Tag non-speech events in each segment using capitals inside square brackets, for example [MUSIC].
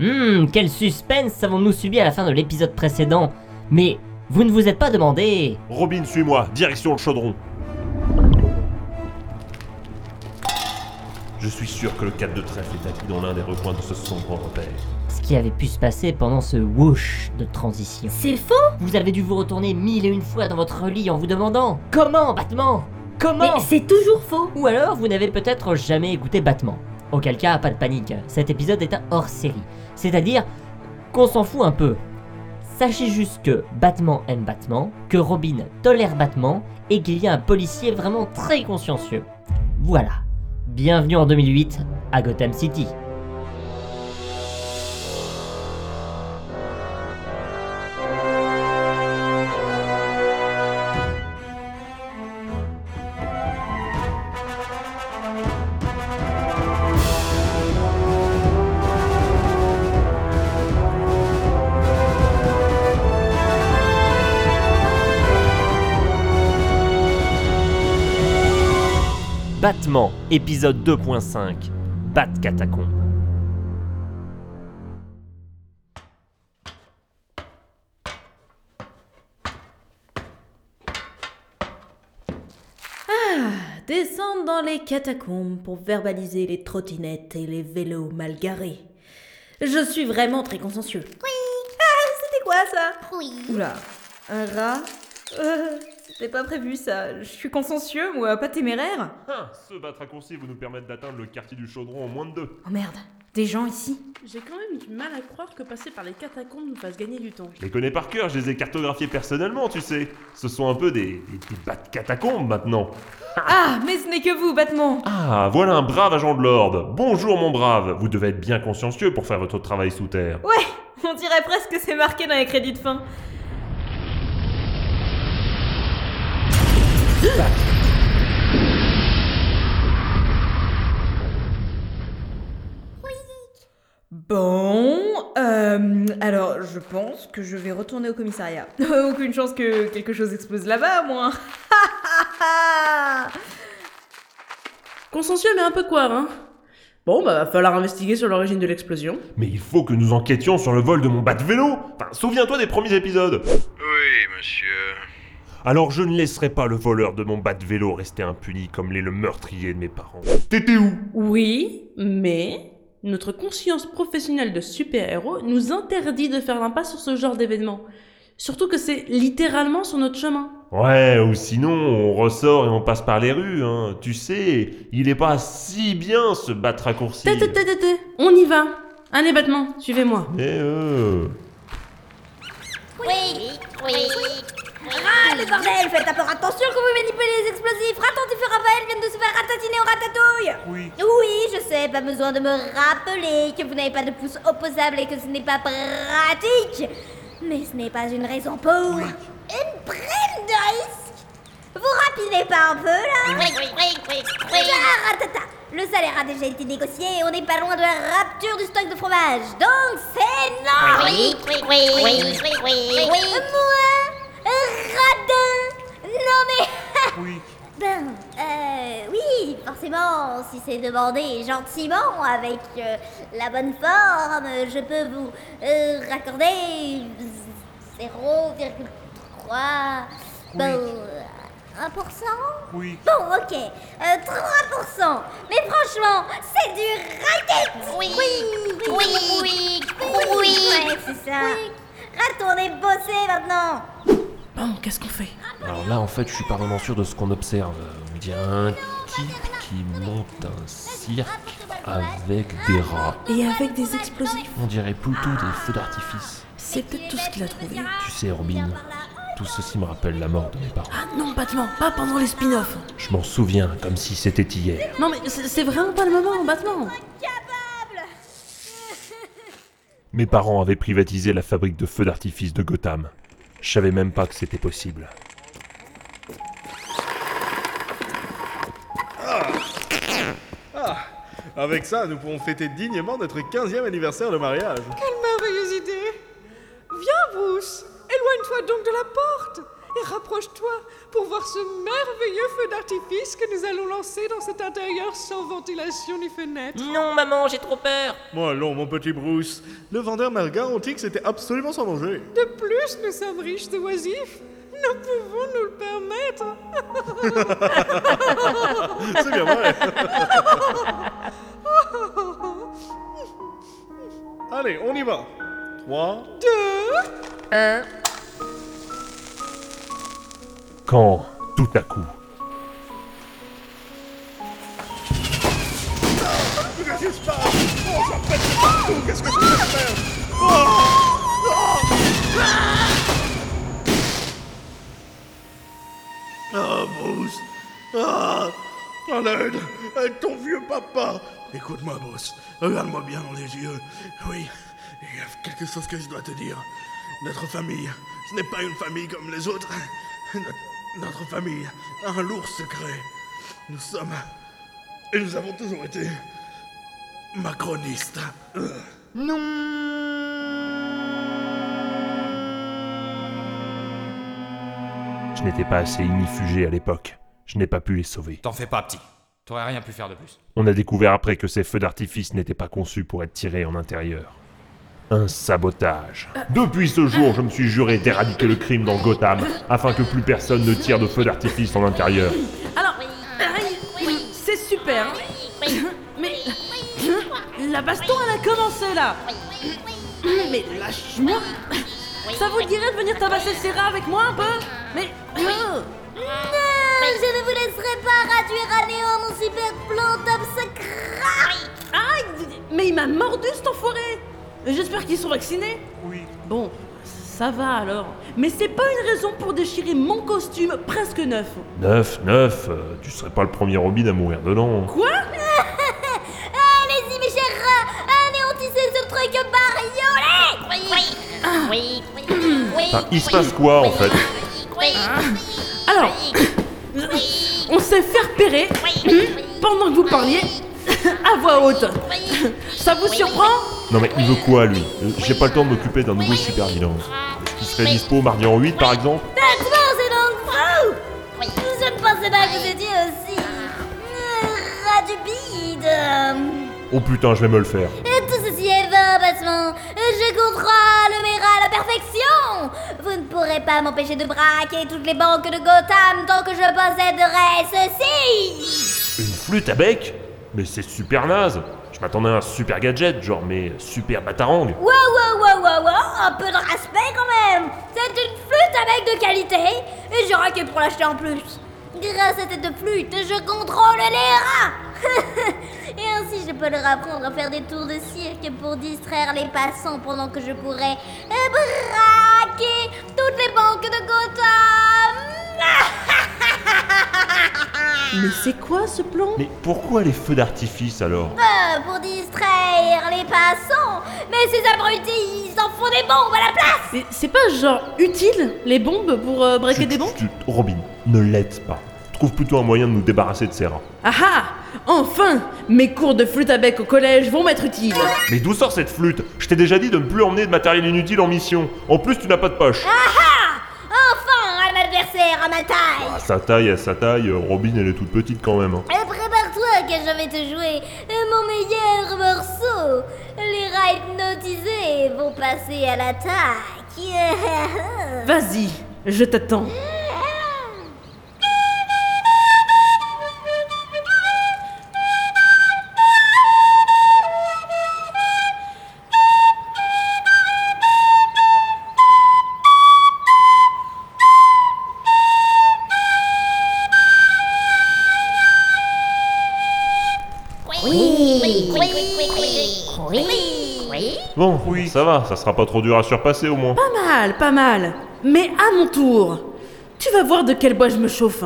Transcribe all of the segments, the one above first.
Hmm, quel suspense avons-nous subi à la fin de l'épisode précédent Mais vous ne vous êtes pas demandé Robin, suis-moi, direction le chaudron. Je suis sûr que le 4 de trèfle est acquis dans l'un des recoins de ce sombre repère. ce qui avait pu se passer pendant ce whoosh de transition. C'est faux? Vous avez dû vous retourner mille et une fois dans votre lit en vous demandant Comment, Batman Comment? Mais c'est toujours faux Ou alors vous n'avez peut-être jamais écouté Batman. Auquel cas, pas de panique, cet épisode est un hors-série. C'est-à-dire qu'on s'en fout un peu. Sachez juste que Batman aime Batman, que Robin tolère Batman et qu'il y a un policier vraiment très consciencieux. Voilà. Bienvenue en 2008 à Gotham City. Batman, épisode 2.5. Bat Catacombe. Descendre dans les catacombes pour verbaliser les trottinettes et les vélos mal garés. Je suis vraiment très consciencieux. Oui Ah, c'était quoi ça? Oui. Oula, un rat? Euh, C'était pas prévu ça. Je suis consciencieux, moi, pas téméraire Ah, ce bat raccourci vous nous permettre d'atteindre le quartier du chaudron en moins de deux. Oh merde, des gens ici J'ai quand même du mal à croire que passer par les catacombes nous fasse gagner du temps. Je les connais par cœur, je les ai cartographiés personnellement, tu sais. Ce sont un peu des, des, de catacombes maintenant. Ah, mais ce n'est que vous, Batman Ah, voilà un brave agent de l'ordre. Bonjour mon brave. Vous devez être bien consciencieux pour faire votre travail sous terre. Ouais, on dirait presque que c'est marqué dans les crédits de fin. Bon, euh, alors je pense que je vais retourner au commissariat. [LAUGHS] Aucune chance que quelque chose explose là-bas, moi. [LAUGHS] Consciencieux mais un peu quoi, hein Bon, bah va falloir investiguer sur l'origine de l'explosion. Mais il faut que nous enquêtions sur le vol de mon bat de vélo. Enfin, souviens-toi des premiers épisodes. Oui, monsieur. Alors je ne laisserai pas le voleur de mon bat de vélo rester impuni comme l'est le meurtrier de mes parents. T'étais où? Oui, mais notre conscience professionnelle de super-héros nous interdit de faire l'impasse sur ce genre d'événement. Surtout que c'est littéralement sur notre chemin. Ouais, ou sinon on ressort et on passe par les rues, hein. Tu sais, il est pas si bien ce bat raccourci. Té, té, té, té, té. On y va. Allez, Batman, suivez-moi. Eh euh. Oui. Oui. Ah, le bordel Faites peu attention quand vous manipulez les explosifs Attentif, Raphaël vient de se faire ratatiner au ratatouille Oui. Oui, je sais, pas besoin de me rappeler que vous n'avez pas de pouce opposable et que ce n'est pas pratique Mais ce n'est pas une raison pour une prime de risque Vous rapidez pas un peu, là Oui, oui, oui, oui, oui. Ah, ratata. Le salaire a déjà été négocié et on n'est pas loin de la rapture du stock de fromage Donc c'est non Oui, oui, oui, oui, oui, oui, oui. Moi Non mais... [LAUGHS] Oui. Ben, euh, oui, forcément, si c'est demandé gentiment, avec euh, la bonne forme, je peux vous euh, raccorder 0,3... Bon, 1%? Oui. Bon, ok, euh, 3%. Mais franchement, c'est du racket Oui, oui, oui, oui, oui. Ouais, c'est ça. Retournez bosser maintenant Bon, qu'est-ce qu'on fait? Alors là, en fait, je suis pas vraiment sûr de ce qu'on observe. On dirait un type qui monte un cirque avec des rats. Et avec des explosifs. On dirait plutôt des feux d'artifice. C'est peut-être tout ce qu'il a trouvé. Tu sais, Robin, tout ceci me rappelle la mort de mes parents. Ah non, Batman, pas pendant les spin-offs. Je m'en souviens comme si c'était hier. Non, mais c'est c'est vraiment pas le moment, Batman. [LAUGHS] Mes parents avaient privatisé la fabrique de feux d'artifice de Gotham. Je savais même pas que c'était possible. Avec ça, nous pourrons fêter dignement notre 15e anniversaire de mariage. D'artifice que nous allons lancer dans cet intérieur sans ventilation ni fenêtre. Non, maman, j'ai trop peur. Moi, allons, mon petit Bruce. Le vendeur m'a garanti que c'était absolument sans danger. De plus, nous sommes riches et oisifs. Nous pouvons nous le permettre. [LAUGHS] C'est bien vrai. [LAUGHS] Allez, on y va. 3, Quand, tout à coup, Ah, Bruce Ah En aide ton vieux papa Écoute-moi, Bruce. Regarde-moi bien dans les yeux. Oui, il y a quelque chose que je dois te dire. Notre famille, ce n'est pas une famille comme les autres. Notre, notre famille a un lourd secret. Nous sommes... Et nous avons toujours été... Macroniste. Je n'étais pas assez inifugé à l'époque. Je n'ai pas pu les sauver. T'en fais pas, petit. T'aurais rien pu faire de plus. On a découvert après que ces feux d'artifice n'étaient pas conçus pour être tirés en intérieur. Un sabotage. Depuis ce jour, je me suis juré d'éradiquer le crime dans Gotham, afin que plus personne ne tire de feux d'artifice en intérieur. Alors, oui, c'est super. hein. Mais la baston, elle a commencé là. Mais lâche-moi. Ça vous dirait de venir tabasser Serra avec moi un peu Mais euh, Non, je ne vous laisserai pas réduire à néant mon super plan top secret. aïe, mais il m'a mordu cet enfoiré. J'espère qu'ils sont vaccinés. Oui. Bon, ça va alors. Mais c'est pas une raison pour déchirer mon costume presque neuf. Neuf, neuf, euh, tu serais pas le premier Robin à mourir dedans. Quoi? Oui, oui, oui, oui. Enfin, il se passe quoi en fait Oui, Alors, on s'est fait repérer pendant que vous parliez à voix haute. Ça vous surprend Non mais il veut quoi lui J'ai pas le temps de m'occuper d'un nouveau super vilain. Est-ce qu'il serait dispo mardi en 8 par exemple Bêtement, c'est donc fou. Je ne pensais pas que vous étiez aussi euh, rat du bide. Oh putain, je vais me le faire. Et tout ceci est vain, Batman. Je contrôle mes rats. Ne pourrez pas m'empêcher de braquer toutes les banques de Gotham tant que je posséderai ceci. Une flûte à bec Mais c'est super naze Je m'attendais à un super gadget, genre mais super batarang. Wow, wow, wow, wow, wow, un peu de respect quand même. C'est une flûte avec de qualité et j'ai raqué pour l'acheter en plus. Grâce à cette flûte, je contrôle les rats. [LAUGHS] et ainsi, je peux leur apprendre à faire des tours de cirque pour distraire les passants pendant que je pourrais toutes les banques de Gotham. [LAUGHS] Mais c'est quoi ce plan Mais pourquoi les feux d'artifice alors? Euh, pour distraire les passants. Mais ces abrutis, ils en font des bombes à la place. Mais c'est pas genre utile les bombes pour euh, braquer Chut, des banques chut, Robin, ne l'aide pas. Trouve plutôt un moyen de nous débarrasser de ces rats. Ah ah Enfin Mes cours de flûte à bec au collège vont m'être utiles. Mais d'où sort cette flûte? Je t'ai déjà dit de ne plus emmener de matériel inutile en mission. En plus, tu n'as pas de poche. Enfin, un adversaire à ma taille. À sa taille, à sa taille, euh, Robin, elle est toute petite quand même. hein. Et prépare-toi que je vais te jouer mon meilleur morceau. Les rats hypnotisés vont passer à l'attaque. [LAUGHS] Vas-y, je t'attends. Ça va, ça sera pas trop dur à surpasser au moins. Pas mal, pas mal. Mais à mon tour, tu vas voir de quel bois je me chauffe.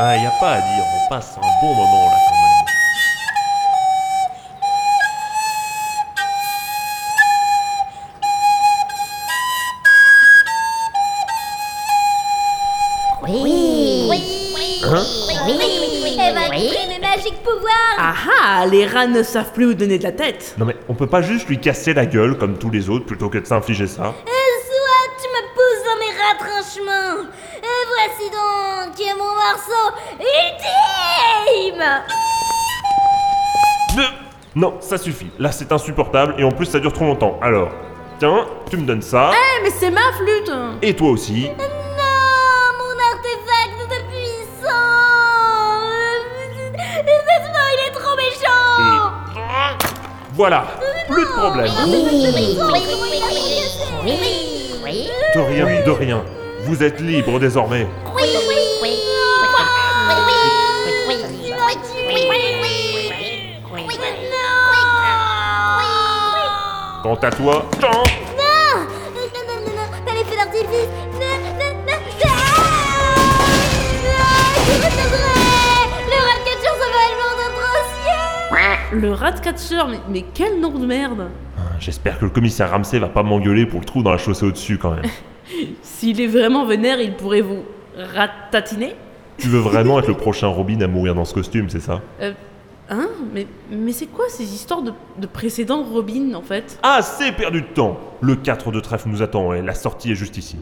Ah, y a pas à dire, on passe un bon moment pouvoir. Ah ah, les rats ne savent plus où donner de la tête. Non mais on peut pas juste lui casser la gueule comme tous les autres plutôt que de s'infliger ça. Et soit tu me pousses dans mes retranchements. Et voici donc mon morceau ultime. Ne- Non, ça suffit. Là c'est insupportable et en plus ça dure trop longtemps. Alors, tiens, tu me donnes ça. Eh, mais c'est ma flûte Et toi aussi. Voilà, plus de problème. De rien, de rien. Vous êtes libre désormais. Quant à toi, tant Non Non, non, non, non, pas les feux d'artifice Le rat catcher, mais, mais quel nom de merde J'espère que le commissaire Ramsey va pas m'engueuler pour le trou dans la chaussée au-dessus quand même. [LAUGHS] S'il est vraiment vénère, il pourrait vous ratatiner Tu veux vraiment être le prochain Robin à mourir dans ce costume, c'est ça? Euh, hein? Mais, mais c'est quoi ces histoires de, de précédents Robin, en fait? Assez perdu de temps Le 4 de trèfle nous attend et la sortie est juste ici.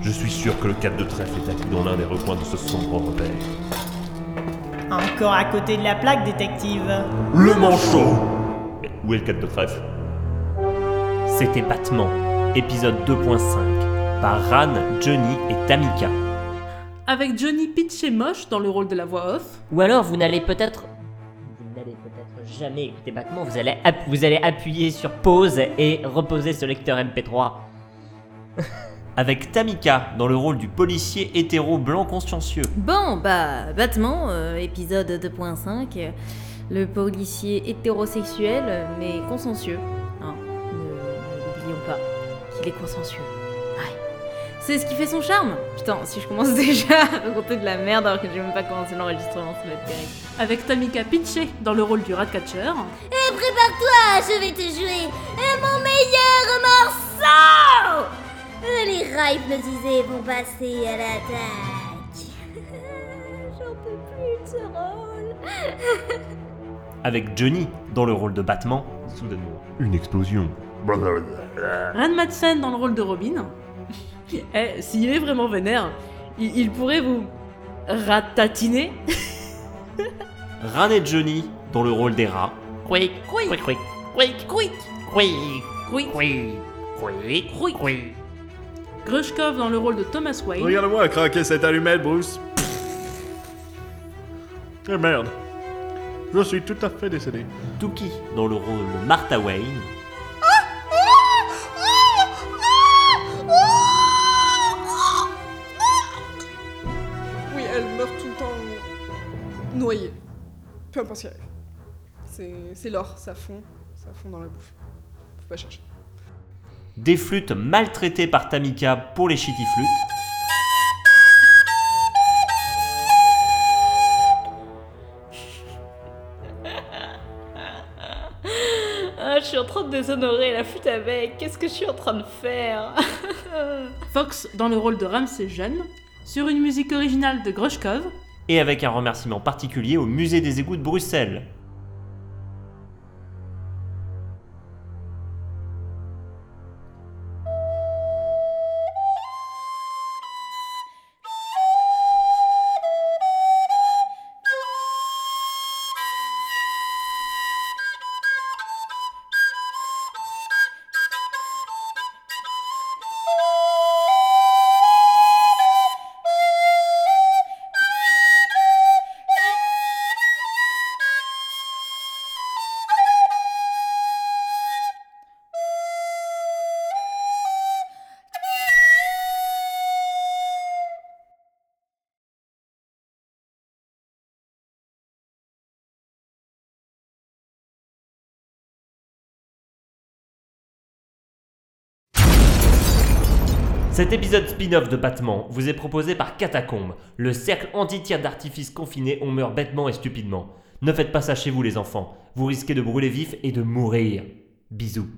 Je suis sûr que le 4 de trèfle est acquis dans l'un des recoins de ce sombre repère. Encore à côté de la plaque, détective. Le manchot Mais Où est le 4 de trèfle? C'était Battement, épisode 2.5, par Ran, Johnny et Tamika. Avec Johnny Pitch et Moche dans le rôle de la voix off. Ou alors vous n'allez peut-être... Vous n'allez peut-être jamais écouter Battement, vous allez, app- vous allez appuyer sur pause et reposer ce lecteur MP3. [LAUGHS] Avec Tamika dans le rôle du policier hétéro blanc consciencieux. Bon, bah, Batman, euh, épisode 2.5. euh, Le policier hétérosexuel, euh, mais consciencieux. Hein, ne- N'oublions pas qu'il est consciencieux. Ouais. C'est ce qui fait son charme. Putain, si je commence [LAUGHS] déjà à raconter de la merde alors que j'ai même pas commencé l'enregistrement, ça va être terrible. Avec Tamika Pitché dans le rôle du rat catcher. Et prépare-toi, je vais te jouer mon meilleur morceau Les rats hypnotisés vont passer à l'attaque. [LAUGHS] J'en peux plus de ce rôle. [LAUGHS] Avec Johnny dans le rôle de Batman. Soudainement, une explosion. Ran Madsen dans le rôle de Robin. [LAUGHS] eh, s'il est vraiment vénère, il, il pourrait vous ratatiner. Ran et Johnny dans le rôle des rats. Quick, quick, quick, quick, quick, quick, quick, Quick. Grushkov dans le rôle de Thomas Wayne. Regarde-moi craquer cette allumette, Bruce. Eh merde. Je suis tout à fait décédé. Tuki dans le rôle de Martha Wayne. Oui, elle meurt tout le temps noyée. Peu importe ce qui arrive. C'est, c'est l'or, ça fond, ça fond dans la bouche. Faut pas chercher. Des flûtes maltraitées par Tamika pour les shitty flûtes. Ah, je suis en train de déshonorer la flûte avec. Qu'est-ce que je suis en train de faire? [LAUGHS] Fox dans le rôle de Ramsey Jeune. Sur une musique originale de Grushkov. Et avec un remerciement particulier au musée des égouts de Bruxelles. Cet épisode spin-off de Batman vous est proposé par Catacombe, le cercle anti-tir d'artifice confiné on meurt bêtement et stupidement. Ne faites pas ça chez vous les enfants, vous risquez de brûler vif et de mourir. Bisous.